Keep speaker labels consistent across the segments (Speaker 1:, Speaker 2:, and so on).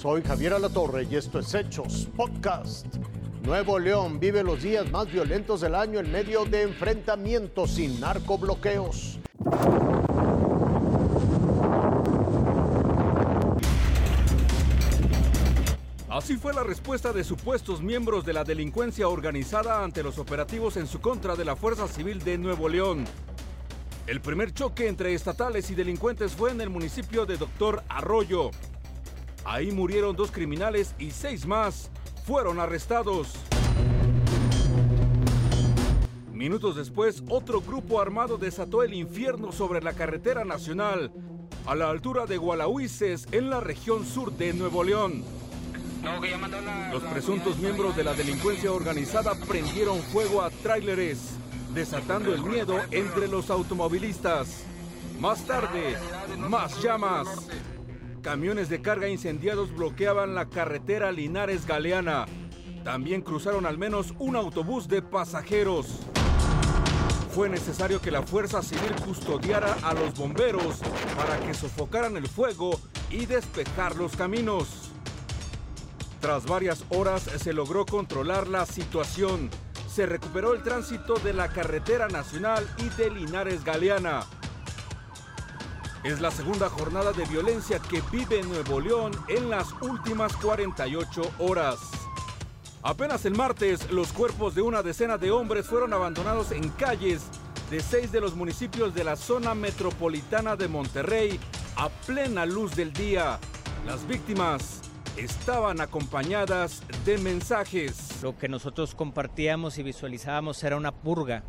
Speaker 1: Soy Javier Alatorre y esto es Hechos Podcast. Nuevo León vive los días más violentos del año en medio de enfrentamientos sin narcobloqueos.
Speaker 2: Así fue la respuesta de supuestos miembros de la delincuencia organizada ante los operativos en su contra de la Fuerza Civil de Nuevo León. El primer choque entre estatales y delincuentes fue en el municipio de Doctor Arroyo. Ahí murieron dos criminales y seis más fueron arrestados. Minutos después, otro grupo armado desató el infierno sobre la carretera nacional, a la altura de Gualahuises, en la región sur de Nuevo León. Los presuntos miembros de la delincuencia organizada prendieron fuego a tráileres, desatando el miedo entre los automovilistas. Más tarde, más llamas. Camiones de carga incendiados bloqueaban la carretera Linares Galeana. También cruzaron al menos un autobús de pasajeros. Fue necesario que la Fuerza Civil custodiara a los bomberos para que sofocaran el fuego y despejar los caminos. Tras varias horas se logró controlar la situación. Se recuperó el tránsito de la carretera nacional y de Linares Galeana. Es la segunda jornada de violencia que vive Nuevo León en las últimas 48 horas. Apenas el martes, los cuerpos de una decena de hombres fueron abandonados en calles de seis de los municipios de la zona metropolitana de Monterrey a plena luz del día. Las víctimas estaban acompañadas de mensajes.
Speaker 3: Lo que nosotros compartíamos y visualizábamos era una purga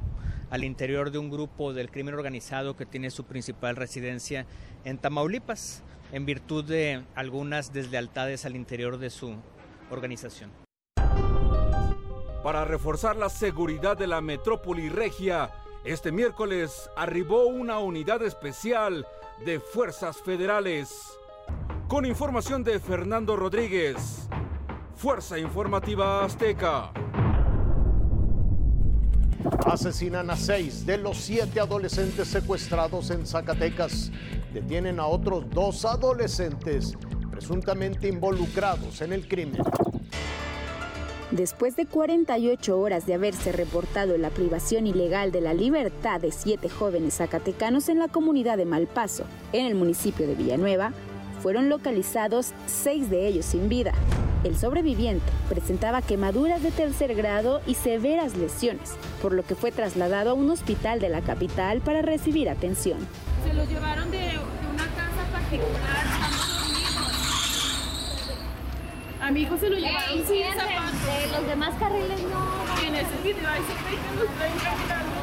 Speaker 3: al interior de un grupo del crimen organizado que tiene su principal residencia en Tamaulipas, en virtud de algunas deslealtades al interior de su organización.
Speaker 2: Para reforzar la seguridad de la metrópoli regia, este miércoles arribó una unidad especial de fuerzas federales. Con información de Fernando Rodríguez, Fuerza Informativa Azteca.
Speaker 1: Asesinan a seis de los siete adolescentes secuestrados en Zacatecas. Detienen a otros dos adolescentes presuntamente involucrados en el crimen.
Speaker 4: Después de 48 horas de haberse reportado la privación ilegal de la libertad de siete jóvenes zacatecanos en la comunidad de Malpaso, en el municipio de Villanueva, fueron localizados seis de ellos sin vida. El sobreviviente presentaba quemaduras de tercer grado y severas lesiones, por lo que fue trasladado a un hospital de la capital para recibir atención.
Speaker 5: Se los llevaron de, una casa particular, A mi hijo se lo llevaron sin zapatos.
Speaker 6: Los demás carriles no.
Speaker 5: En ese video ahí se ve que los traen caminando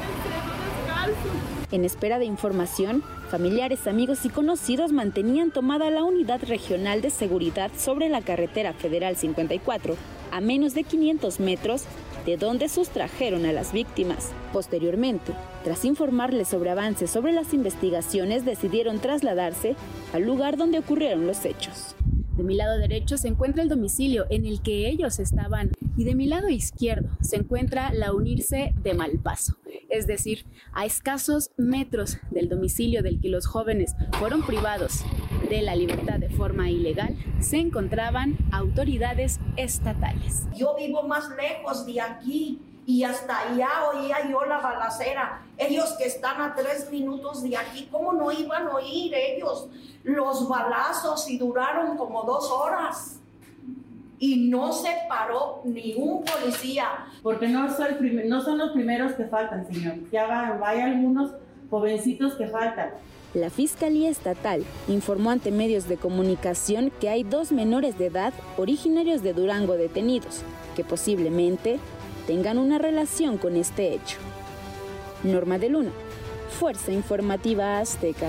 Speaker 5: descalzos.
Speaker 4: En espera de información, familiares, amigos y conocidos mantenían tomada la unidad regional de seguridad sobre la carretera federal 54, a menos de 500 metros de donde sustrajeron a las víctimas. Posteriormente, tras informarles sobre avances sobre las investigaciones, decidieron trasladarse al lugar donde ocurrieron los hechos. De mi lado derecho se encuentra el domicilio en el que ellos estaban y de mi lado izquierdo se encuentra la unirse de Malpaso, es decir, a escasos metros del domicilio del que los jóvenes fueron privados de la libertad de forma ilegal, se encontraban autoridades estatales.
Speaker 7: Yo vivo más lejos de aquí y hasta allá oía yo la balacera. Ellos que están a tres minutos de aquí, ¿cómo no iban a oír ellos los balazos y duraron como dos horas? Y no se paró ni un policía.
Speaker 8: Porque no son, no son los primeros que faltan, señor. Ya va, hay algunos jovencitos que faltan.
Speaker 4: La Fiscalía Estatal informó ante medios de comunicación que hay dos menores de edad originarios de Durango detenidos, que posiblemente tengan una relación con este hecho. Norma de Luna, Fuerza Informativa Azteca.